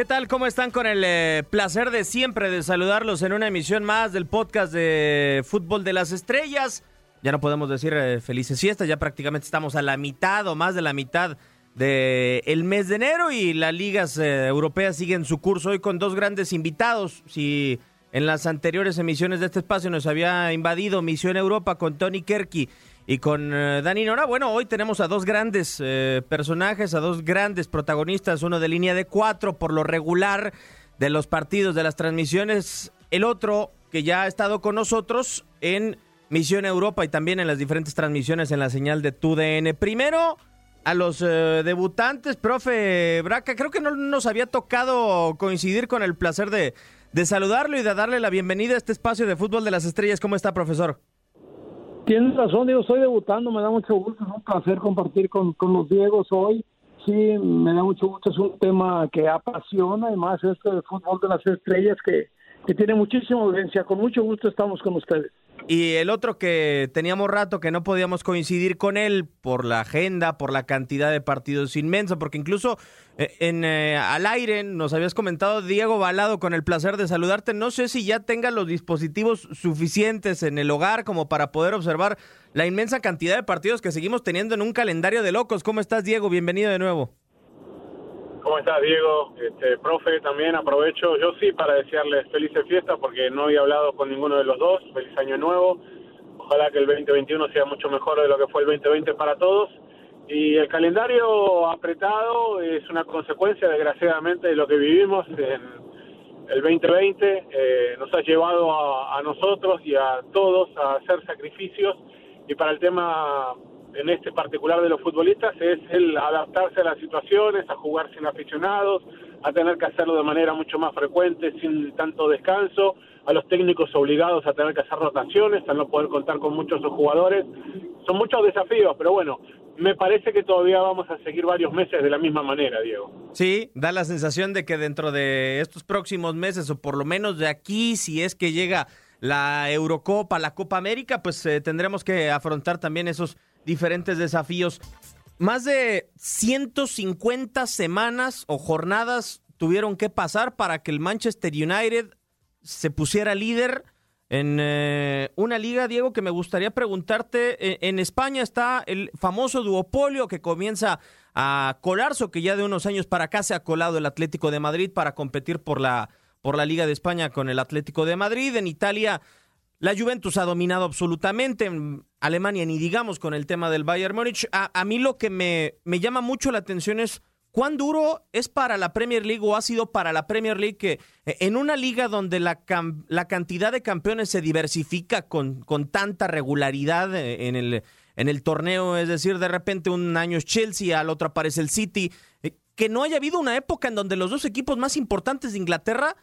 ¿Qué tal? ¿Cómo están? Con el eh, placer de siempre de saludarlos en una emisión más del podcast de Fútbol de las Estrellas. Ya no podemos decir eh, felices fiestas, ya prácticamente estamos a la mitad o más de la mitad del el mes de enero y las ligas eh, europeas siguen su curso hoy con dos grandes invitados. Si en las anteriores emisiones de este espacio nos había invadido Misión Europa con Tony Kerky y con eh, Dani Nora, bueno, hoy tenemos a dos grandes eh, personajes, a dos grandes protagonistas, uno de línea de cuatro por lo regular de los partidos, de las transmisiones, el otro que ya ha estado con nosotros en Misión Europa y también en las diferentes transmisiones en la señal de TUDN. Primero, a los eh, debutantes, profe Braca, creo que no nos había tocado coincidir con el placer de, de saludarlo y de darle la bienvenida a este espacio de Fútbol de las Estrellas. ¿Cómo está, profesor? Tienes razón, digo, estoy debutando, me da mucho gusto, es un placer compartir con, con los Diegos hoy. Sí, me da mucho gusto, es un tema que apasiona, además este de fútbol de las estrellas que, que tiene muchísima audiencia. Con mucho gusto estamos con ustedes. Y el otro que teníamos rato que no podíamos coincidir con él por la agenda, por la cantidad de partidos inmensa, porque incluso en eh, al aire nos habías comentado Diego Balado con el placer de saludarte. No sé si ya tenga los dispositivos suficientes en el hogar como para poder observar la inmensa cantidad de partidos que seguimos teniendo en un calendario de locos. ¿Cómo estás, Diego? Bienvenido de nuevo. ¿Cómo estás, Diego? Este, profe, también aprovecho, yo sí, para desearles felices fiestas porque no había hablado con ninguno de los dos. Feliz año nuevo. Ojalá que el 2021 sea mucho mejor de lo que fue el 2020 para todos. Y el calendario apretado es una consecuencia, desgraciadamente, de lo que vivimos en el 2020. Eh, nos ha llevado a, a nosotros y a todos a hacer sacrificios. Y para el tema en este particular de los futbolistas es el adaptarse a las situaciones, a jugar sin aficionados, a tener que hacerlo de manera mucho más frecuente, sin tanto descanso, a los técnicos obligados a tener que hacer rotaciones, a no poder contar con muchos jugadores. Son muchos desafíos, pero bueno, me parece que todavía vamos a seguir varios meses de la misma manera, Diego. Sí, da la sensación de que dentro de estos próximos meses, o por lo menos de aquí, si es que llega la Eurocopa, la Copa América, pues eh, tendremos que afrontar también esos diferentes desafíos. Más de 150 semanas o jornadas tuvieron que pasar para que el Manchester United se pusiera líder en eh, una liga, Diego, que me gustaría preguntarte. eh, en España está el famoso duopolio que comienza a colarse, o que ya de unos años para acá se ha colado el Atlético de Madrid para competir por la, por la Liga de España con el Atlético de Madrid. En Italia la Juventus ha dominado absolutamente. En Alemania ni digamos con el tema del Bayern Múnich. A, a mí lo que me, me llama mucho la atención es cuán duro es para la Premier League o ha sido para la Premier League que eh, en una liga donde la, cantidad de campeones se diversifica con, tanta regularidad eh, en el, torneo, es decir, de repente un año es Chelsea, al otro aparece el City, eh, que no haya habido una época en donde los dos equipos más importantes de Inglaterra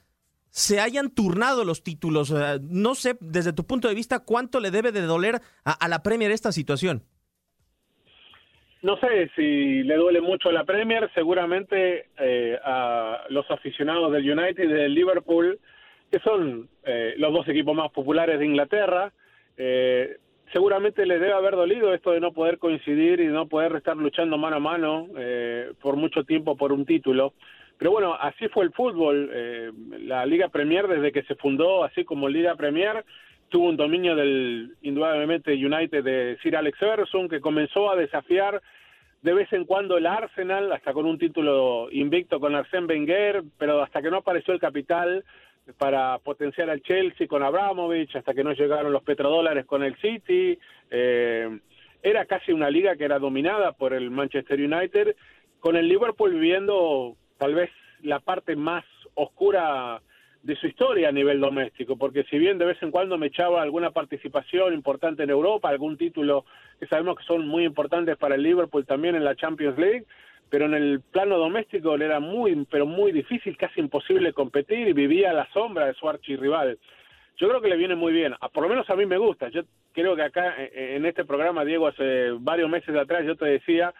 se hayan turnado los títulos. No sé, desde tu punto de vista, cuánto le debe de doler a la Premier esta situación. No sé si le duele mucho la Premier, seguramente eh, a los aficionados del United y del Liverpool, que son eh, los dos equipos más populares de Inglaterra, eh, seguramente les debe haber dolido esto de no poder coincidir y no poder estar luchando mano a mano eh, por mucho tiempo por un título. Pero bueno, así fue el fútbol. eh, la Liga Premier desde que se fundó, así como Liga Premier, tuvo un dominio del indudablemente United de Sir Alex Ferguson, que comenzó a desafiar de vez en cuando el Arsenal, hasta con un título invicto con Arsène Wenger, pero hasta que no apareció el capital para potenciar al Chelsea con Abramovich, hasta que no llegaron los petrodólares con el City, eh, era casi una liga que era dominada por el Manchester United, con el Liverpool viviendo tal vez la parte más oscura de su historia a nivel doméstico, porque si bien de vez en cuando me echaba alguna participación importante en Europa, algún título que sabemos que son muy importantes para el Liverpool también en la Champions League, pero en el plano doméstico le era muy, pero muy difícil, casi imposible competir y vivía a la sombra de su archirrival. Yo creo que le viene muy bien, por lo menos a mí me gusta. Yo creo que acá en este programa, Diego, hace varios meses atrás yo te decía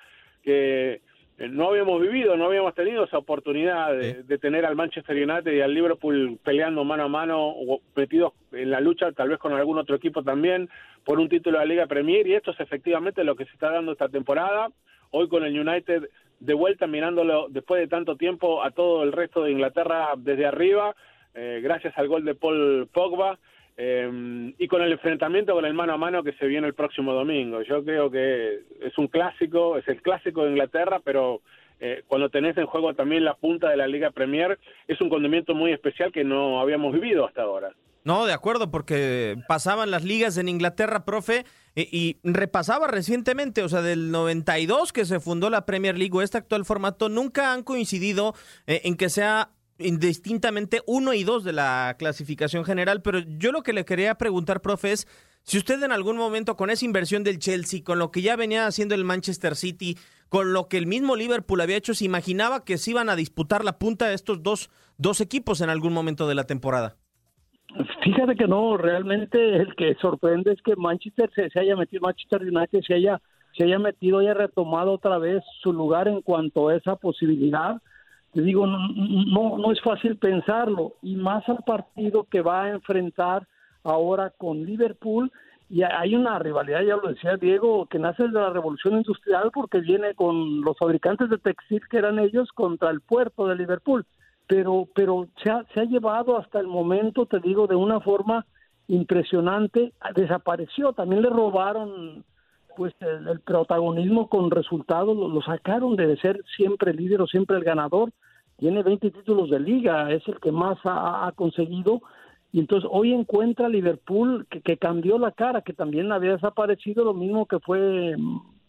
que eh, no habíamos vivido, no habíamos tenido esa oportunidad de, tener al Manchester United y al Liverpool peleando mano a mano o metidos en la lucha, tal vez con algún otro equipo también, por un título de la Liga Premier, y esto es efectivamente lo que se está dando esta temporada. Hoy con el United de vuelta mirándolo después de tanto tiempo a todo el resto de Inglaterra desde arriba, eh, gracias al gol de Paul Pogba. Eh, y con el enfrentamiento con el mano a mano que se viene el próximo domingo. Yo creo que es un clásico, es el clásico de Inglaterra, pero eh, cuando tenés en juego también la punta de la Liga Premier, es un condimento muy especial que no habíamos vivido hasta ahora. No, de acuerdo, porque pasaban las ligas en Inglaterra, profe, y, repasaba recientemente, o sea, del 92 que se fundó la Premier League o este actual formato, nunca han coincidido eh, en que sea indistintamente uno y dos de la clasificación general, pero yo lo que le quería preguntar, profe, es si usted en algún momento con esa inversión del Chelsea, con lo que ya venía haciendo el Manchester City, con lo que el mismo Liverpool había hecho, se imaginaba que se iban a disputar la punta de estos dos, dos equipos en algún momento de la temporada. Fíjate que no, realmente el que sorprende es que Manchester se, se haya metido, Manchester United se haya, se haya metido, haya retomado otra vez su lugar en cuanto a esa posibilidad te digo, no, no es fácil pensarlo, y más al partido que va a enfrentar ahora con Liverpool, y hay una rivalidad, ya lo decía Diego, que nace de la revolución industrial porque viene con los fabricantes de textil que eran ellos contra el puerto de Liverpool, pero, pero se ha, se ha llevado hasta el momento, te digo, de una forma impresionante, desapareció, también le robaron pues el, protagonismo con resultados lo, sacaron de ser siempre el líder o siempre el ganador. Tiene 20 títulos de liga, es el que más ha, conseguido. Y entonces hoy encuentra Liverpool que, cambió la cara, que también había desaparecido, lo mismo que fue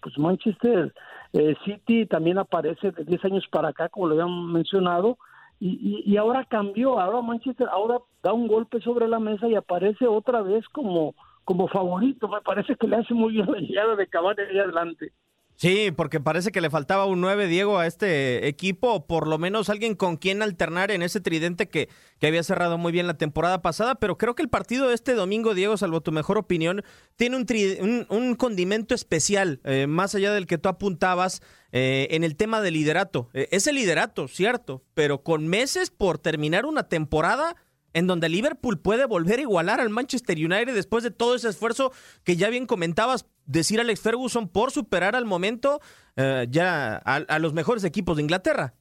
pues Manchester eh, City, también aparece de 10 años para acá, como lo habían mencionado. Y, y, ahora cambió, ahora Manchester, ahora da un golpe sobre la mesa y aparece otra vez como, como favorito. Me parece que le hace muy bien la llegada de Cavani ahí adelante. Sí, porque parece que le faltaba un 9, Diego, a este equipo, o por lo menos alguien con quien alternar en ese tridente que, que había cerrado muy bien la temporada pasada, pero creo que el partido de este domingo, Diego, salvo tu mejor opinión, tiene un, un, condimento especial, eh, más allá del que tú apuntabas eh, en el tema del liderato. Eh, es el liderato, cierto, pero con meses por terminar una temporada en donde Liverpool puede volver a igualar al Manchester United después de todo ese esfuerzo que ya bien comentabas, decir Alex Ferguson por superar al momento eh, ya a, los mejores equipos de Inglaterra.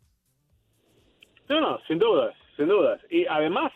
No, no, sin dudas, sin dudas. Y además,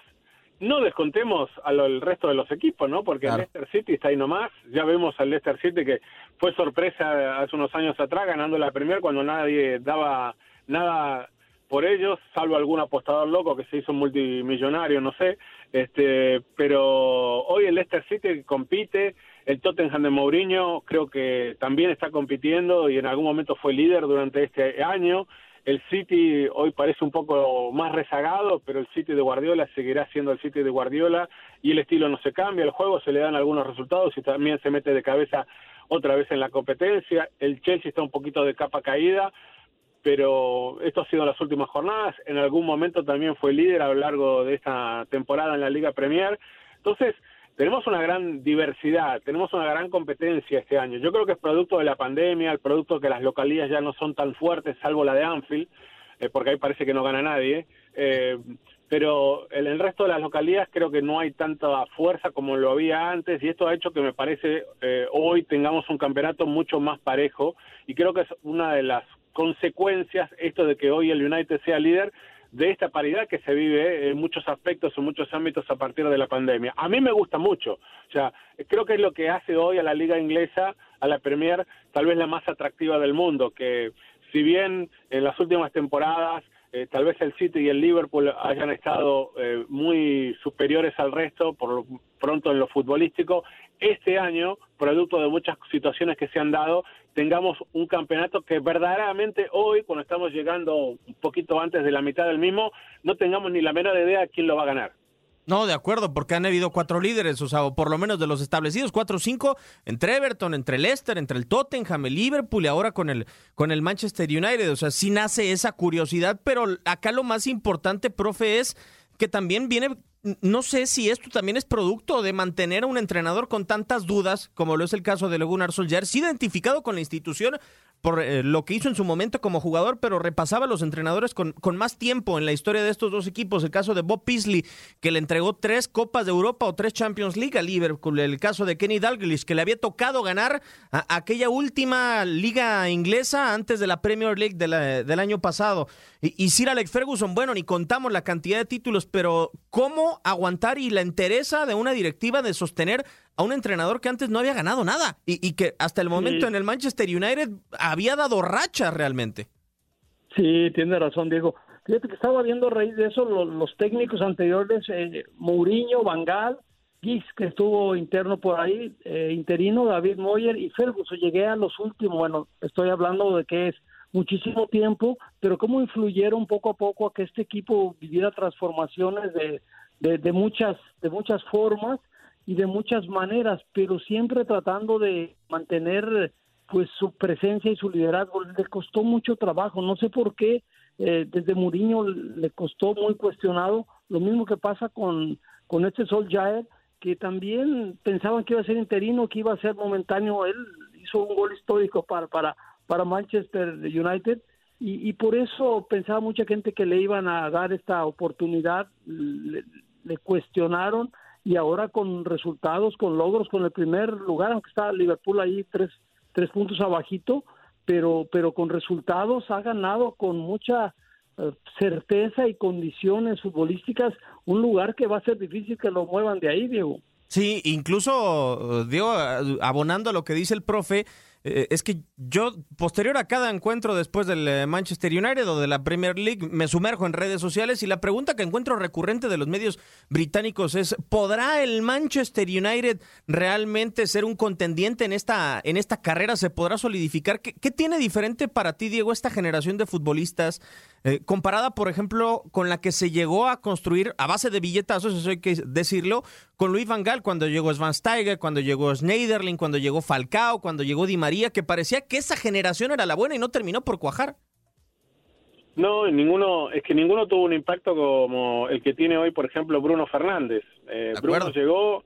no descontemos al resto de los equipos, ¿no? Porque el Leicester City está ahí nomás. Ya vemos al Leicester City que fue sorpresa hace unos años atrás ganando la Premier cuando nadie daba nada por ellos, salvo algún apostador loco que se hizo multimillonario, no sé, este, pero hoy el Leicester City compite, el Tottenham de Mourinho creo que también está compitiendo y en algún momento fue líder durante este año. El City hoy parece un poco más rezagado, pero el City de Guardiola seguirá siendo el City de Guardiola y el estilo no se cambia, el juego se le dan algunos resultados y también se mete de cabeza otra vez en la competencia. El Chelsea está un poquito de capa caída, pero esto ha sido las últimas jornadas. En algún momento también fue líder a lo largo de esta temporada en la Liga Premier. Entonces, tenemos una gran diversidad, tenemos una gran competencia este año. Yo creo que es producto de la pandemia, el producto de que las localías ya no son tan fuertes, salvo la de Anfield, eh, porque ahí parece que no gana nadie. Eh, pero en el resto de las localías creo que no hay tanta fuerza como lo había antes y esto ha hecho que me parece eh, hoy tengamos un campeonato mucho más parejo y creo que es una de las consecuencias esto de que hoy el United sea líder de esta paridad que se vive en muchos aspectos, en muchos ámbitos a partir de la pandemia. A mí me gusta mucho, o sea, creo que es lo que hace hoy a la liga inglesa, a la Premier, tal vez la más atractiva del mundo, que si bien en las últimas temporadas eh, tal vez el City y el Liverpool hayan estado eh, muy superiores al resto, por lo pronto en lo futbolístico, este año, producto de muchas situaciones que se han dado, tengamos un campeonato que verdaderamente hoy, cuando estamos llegando un poquito antes de la mitad del mismo, no tengamos ni la menor idea de quién lo va a ganar. No, de acuerdo, porque han habido cuatro líderes, o sea, o por lo menos de los establecidos, cuatro o cinco, entre Everton, entre Leicester, entre el Tottenham, el Liverpool y ahora con el, con el Manchester United. O sea, sí nace esa curiosidad, pero acá lo más importante, profe, es que también viene no sé si esto también es producto de mantener a un entrenador con tantas dudas, como lo es el caso de Gunnar Solskjaer, sí identificado con la institución por eh, lo que hizo en su momento como jugador, pero repasaba a los entrenadores con, con, más tiempo en la historia de estos dos equipos. El caso de Bob Paisley, que le entregó tres Copas de Europa o tres Champions League a Liverpool. El caso de Kenny Dalglish, que le había tocado ganar aquella última liga inglesa antes de la Premier League del año pasado. Y, y Sir Alex Ferguson, bueno, ni contamos la cantidad de títulos, pero ¿cómo aguantar y la entereza de una directiva de sostener a un entrenador que antes no había ganado nada y, que hasta el momento en el Manchester United había dado racha realmente. Sí, tiene razón, Diego. Fíjate que estaba viendo a raíz de eso los, técnicos anteriores, eh, Mourinho, Vangal, Giggs, que estuvo interno por ahí, eh, interino, David Moyer y Ferguson. Llegué a los últimos, bueno, estoy hablando de que es muchísimo tiempo, pero cómo influyeron poco a poco a que este equipo viviera transformaciones de, de, muchas, de muchas formas y de muchas maneras, pero siempre tratando de mantener pues su presencia y su liderazgo. Le costó mucho trabajo, no sé por qué, eh, desde Mourinho le costó muy cuestionado, lo mismo que pasa con, con este Sol Jair, que también pensaban que iba a ser interino, que iba a ser momentáneo, él hizo un gol histórico para, para, para Manchester United, y, por eso pensaba mucha gente que le iban a dar esta oportunidad, le cuestionaron y ahora con resultados, con logros, con el primer lugar, aunque está Liverpool ahí tres, tres puntos abajito, pero, pero con resultados ha ganado con mucha eh, certeza y condiciones futbolísticas un lugar que va a ser difícil que lo muevan de ahí, Diego. Sí, incluso, Diego, abonando a lo que dice el profe, eh, es que yo, posterior a cada encuentro después del eh, Manchester United o de la Premier League, me sumerjo en redes sociales y la pregunta que encuentro recurrente de los medios británicos es, ¿podrá el Manchester United realmente ser un contendiente en esta, en esta carrera? ¿Se podrá solidificar? ¿Qué, tiene diferente para ti, Diego, esta generación de futbolistas eh, comparada, por ejemplo, con la que se llegó a construir a base de billetazos, eso hay que decirlo, con Luis Van Gaal cuando llegó Svan Steiger, cuando llegó Schneiderlin, cuando llegó Falcao, cuando llegó Di María, que parecía que esa generación era la buena y no terminó por cuajar. No, ninguno, es que ninguno tuvo un impacto como el que tiene hoy, por ejemplo, Bruno Fernández. Eh, Bruno llegó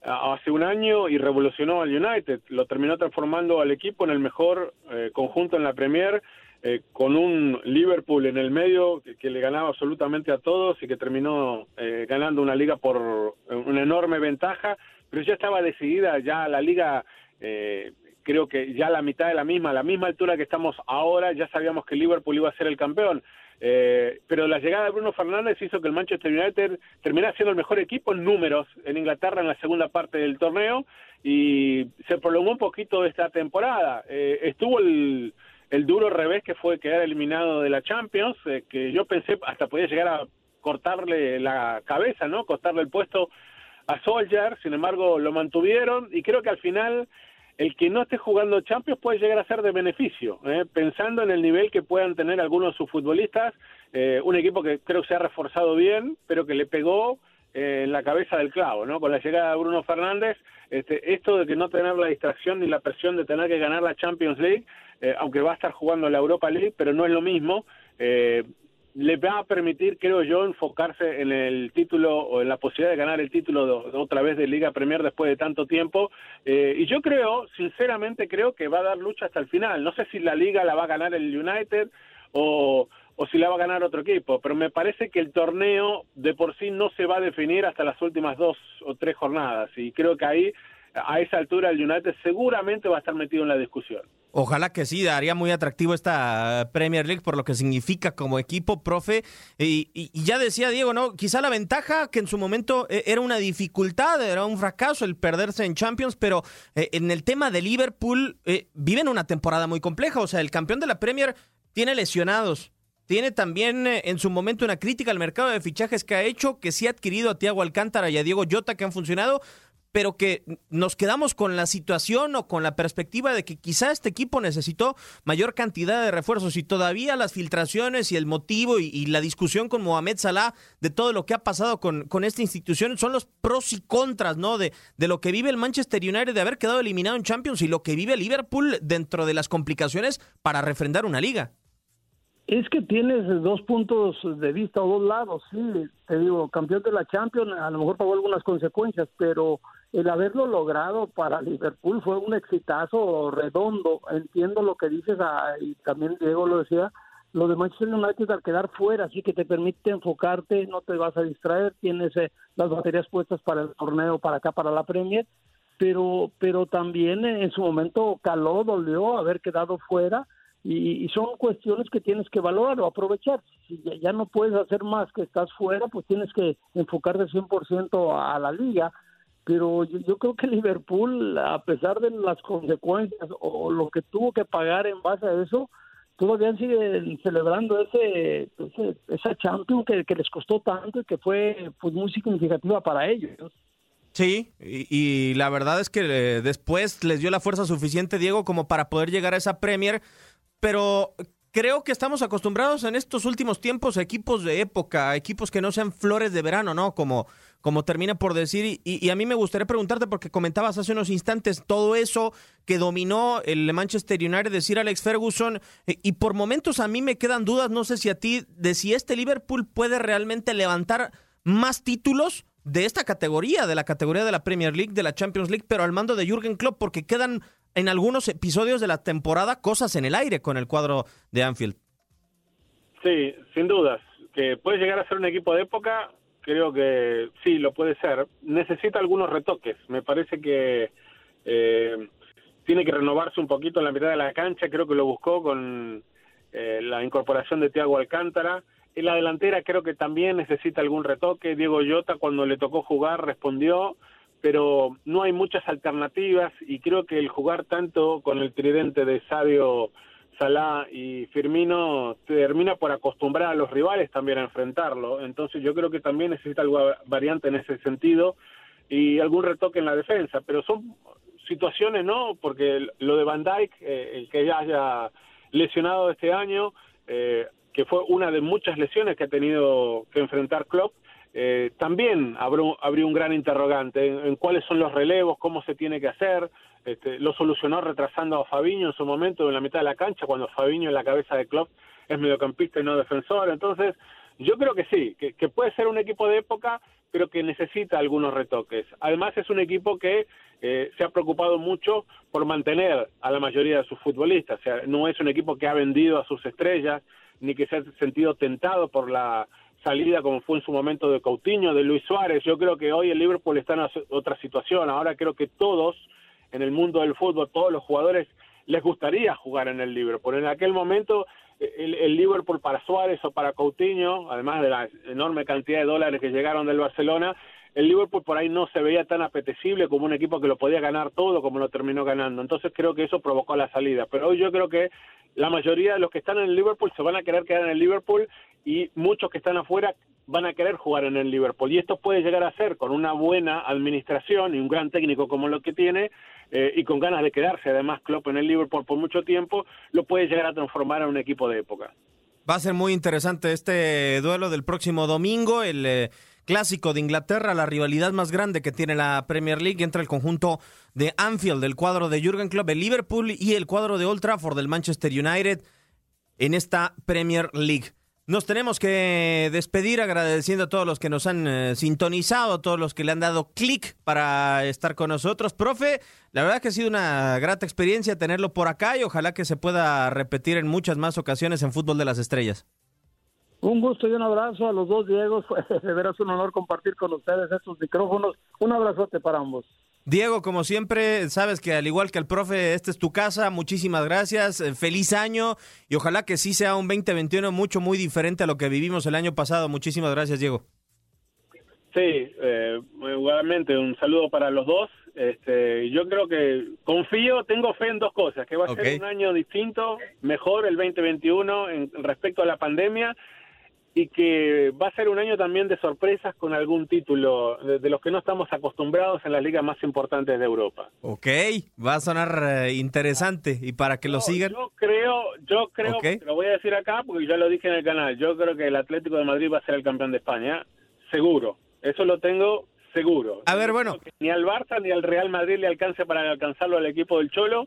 hace un año y revolucionó al United, lo terminó transformando al equipo en el mejor eh, conjunto en la Premier eh, con un Liverpool en el medio que, le ganaba absolutamente a todos y que terminó eh, ganando una liga por una enorme ventaja, pero ya estaba decidida, ya la liga, eh, creo que ya la mitad de la misma, a la misma altura que estamos ahora, ya sabíamos que Liverpool iba a ser el campeón. pero la llegada de Bruno Fernández hizo que el Manchester United terminara siendo el mejor equipo en números en Inglaterra en la segunda parte del torneo y se prolongó un poquito esta temporada. estuvo el, el duro revés que fue quedar eliminado de la Champions, eh, que yo pensé hasta podía llegar a cortarle la cabeza, ¿no? Costarle el puesto a Solskjaer, sin embargo lo mantuvieron y creo que al final el que no esté jugando Champions puede llegar a ser de beneficio, ¿eh? pensando en el nivel que puedan tener algunos de sus futbolistas, eh, un equipo que creo que se ha reforzado bien, pero que le pegó en la cabeza del clavo, ¿no? Con la llegada de Bruno Fernández, este, esto de que no tener la distracción ni la presión de tener que ganar la Champions League, eh, aunque va a estar jugando la Europa League, pero no es lo mismo. Eh, le va a permitir, creo yo, enfocarse en el título o en la posibilidad de ganar el título otra vez de Liga Premier después de tanto tiempo. Eh, y yo creo, sinceramente creo que va a dar lucha hasta el final. No sé si la Liga la va a ganar el United o, o si la va a ganar otro equipo, pero me parece que el torneo de por sí no se va a definir hasta las últimas dos o tres jornadas. Y creo que ahí, a esa altura, el United seguramente va a estar metido en la discusión. Ojalá que sí, daría muy atractivo esta Premier League por lo que significa como equipo, profe. Y, ya decía Diego, ¿no? Quizá la ventaja que en su momento eh, era una dificultad, era un fracaso el perderse en Champions, pero eh, en el tema de Liverpool eh, viven una temporada muy compleja. O sea, el campeón de la Premier tiene lesionados. Tiene también en su momento una crítica al mercado de fichajes que ha hecho, que sí ha adquirido a Tiago Alcántara y a Diego Jota que han funcionado, pero que nos quedamos con la situación o con la perspectiva de que quizá este equipo necesitó mayor cantidad de refuerzos y todavía las filtraciones y el motivo y, la discusión con Mohamed Salah de todo lo que ha pasado con, con esta institución son los pros y contras, ¿no? De, de lo que vive el Manchester United de haber quedado eliminado en Champions y lo que vive Liverpool dentro de las complicaciones para refrendar una liga. Es que tienes dos puntos de vista o dos lados, sí, te digo, campeón de la Champions, a lo mejor pagó algunas consecuencias, pero el haberlo logrado para Liverpool fue un exitazo redondo. Entiendo lo que dices, ah, y también Diego lo decía, lo de Manchester United al quedar fuera, así que te permite enfocarte, no te vas a distraer, tienes eh, las baterías puestas para el torneo, para acá, para la Premier, pero, pero también en su momento caló, dolió haber quedado fuera y, son cuestiones que tienes que valorar o aprovechar. Si ya, no puedes hacer más que estás fuera, pues tienes que enfocarte 100% a la liga. Pero yo, creo que Liverpool, a pesar de las consecuencias o lo que tuvo que pagar en base a eso, todavía siguen celebrando ese, esa Champions que, les costó tanto y que fue pues, muy significativa para ellos. Sí, y, y, la verdad es que eh, después les dio la fuerza suficiente, Diego, como para poder llegar a esa Premier pero creo que estamos acostumbrados en estos últimos tiempos a equipos de época, a equipos que no sean flores de verano, ¿no? Como, como termina por decir. Y, a mí me gustaría preguntarte, porque comentabas hace unos instantes todo eso que dominó el Manchester United, decir Alex Ferguson, eh, y por momentos a mí me quedan dudas, no sé si a ti, de si este Liverpool puede realmente levantar más títulos de esta categoría, de la categoría de la Premier League, de la Champions League, pero al mando de Jürgen Klopp, porque quedan en algunos episodios de la temporada cosas en el aire con el cuadro de Anfield. Sí, sin dudas. Que puede llegar a ser un equipo de época, creo que sí, lo puede ser. Necesita algunos retoques. Me parece que eh, tiene que renovarse un poquito en la mitad de la cancha. Creo que lo buscó con eh, la incorporación de Thiago Alcántara. En la delantera creo que también necesita algún retoque. Diego Llota cuando le tocó jugar respondió pero no hay muchas alternativas y creo que el jugar tanto con el tridente de Sabio, Salah y Firmino termina por acostumbrar a los rivales también a enfrentarlo. Entonces yo creo que también necesita alguna variante en ese sentido y algún retoque en la defensa, pero son situaciones, ¿no? Porque lo de Van Dijk, eh, el que ya haya lesionado este año, eh, que fue una de muchas lesiones que ha tenido que enfrentar Klopp, eh, también abrió, un gran interrogante en, cuáles son los relevos, cómo se tiene que hacer. Este, lo solucionó retrasando a Fabiño en su momento en la mitad de la cancha, cuando Fabiño en la cabeza de Klopp es mediocampista y no defensor. Entonces, yo creo que sí, que, puede ser un equipo de época, pero que necesita algunos retoques. Además, es un equipo que eh, se ha preocupado mucho por mantener a la mayoría de sus futbolistas. O sea, no es un equipo que ha vendido a sus estrellas, ni que se ha sentido tentado por la salida como fue en su momento de Coutinho, de Luis Suárez. Yo creo que hoy el Liverpool está en otra situación. Ahora creo que todos en el mundo del fútbol, todos los jugadores les gustaría jugar en el Liverpool. En aquel momento el, el, Liverpool para Suárez o para Coutinho, además de la enorme cantidad de dólares que llegaron del Barcelona, el Liverpool por ahí no se veía tan apetecible como un equipo que lo podía ganar todo como lo terminó ganando. Entonces creo que eso provocó la salida. Pero hoy yo creo que la mayoría de los que están en el Liverpool se van a querer quedar en el Liverpool y muchos que están afuera van a querer jugar en el Liverpool. Y esto puede llegar a ser con una buena administración y un gran técnico como lo que tiene eh, y con ganas de quedarse además Klopp en el Liverpool por mucho tiempo, lo puede llegar a transformar en un equipo de época. Va a ser muy interesante este duelo del próximo domingo, el eh, clásico de Inglaterra, la rivalidad más grande que tiene la Premier League entre el conjunto de Anfield, el cuadro de Jürgen Klopp, el Liverpool y el cuadro de Old Trafford del Manchester United en esta Premier League. Nos tenemos que despedir agradeciendo a todos los que nos han eh, sintonizado, a todos los que le han dado clic para estar con nosotros. Profe, la verdad que ha sido una grata experiencia tenerlo por acá y ojalá que se pueda repetir en muchas más ocasiones en Fútbol de las Estrellas. Un gusto y un abrazo a los dos Diegos. De veras un honor compartir con ustedes estos micrófonos. Un abrazote para ambos. Diego, como siempre, sabes que al igual que el profe, esta es tu casa. Muchísimas gracias. Eh, feliz año y ojalá que sí sea un 2021 mucho, muy diferente a lo que vivimos el año pasado. Muchísimas gracias, Diego. Sí, eh, igualmente un saludo para los dos. Este, yo creo que confío, tengo fe en dos cosas, que va a ser un año distinto, mejor el 2021 en respecto a la pandemia y que va a ser un año también de sorpresas con algún título de, de los que no estamos acostumbrados en las ligas más importantes de Europa. Ok, va a sonar eh, interesante y para que lo sigan. Yo creo, yo creo, Ok. te lo voy a decir acá porque ya lo dije en el canal, yo creo que el Atlético de Madrid va a ser el campeón de España, seguro, eso lo tengo seguro. A ver, No bueno. Ni al Barça ni al Real Madrid le alcance para alcanzarlo al equipo del Cholo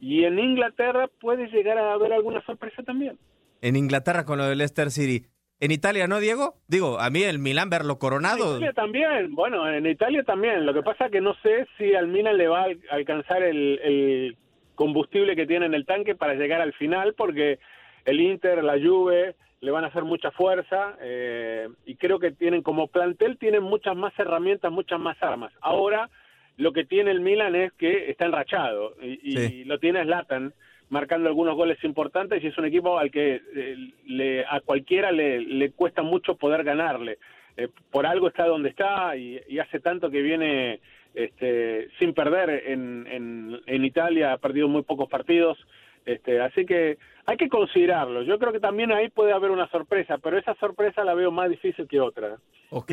y en Inglaterra puede llegar a haber alguna sorpresa también. En Inglaterra con lo del Leicester City. En Italia, ¿no, Diego? Digo, a mí el Milán verlo En coronado. Italia también, bueno, en Italia también. Lo que pasa es que no sé si al Milan le va a al- alcanzar el, el combustible que tiene en el tanque para llegar al final, porque el Inter, la Juve, le van a hacer mucha fuerza eh, y creo que tienen como plantel tienen muchas más herramientas, muchas más armas. Ahora lo que tiene el Milan es que está enrachado y, y lo tiene Zlatan marcando algunos goles importantes y es un equipo al que eh, le, a cualquiera le, le cuesta mucho poder ganarle. Eh, por algo está donde está y, hace tanto que viene este, sin perder en, en, en Italia, ha perdido muy pocos partidos. Este, así que hay que considerarlo. Yo creo que también ahí puede haber una sorpresa, pero esa sorpresa la veo más difícil que otra. Ok.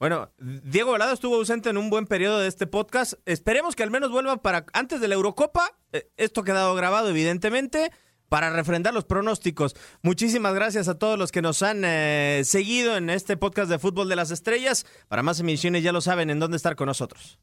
Bueno, Diego Velado estuvo ausente en un buen periodo de este podcast. Esperemos que al menos vuelva para antes de la Eurocopa. Eh, Esto ha quedado grabado, evidentemente, para refrendar los pronósticos. Muchísimas gracias a todos los que nos han eh, seguido en este podcast de Fútbol de las Estrellas. Para más emisiones ya lo saben en dónde estar con nosotros.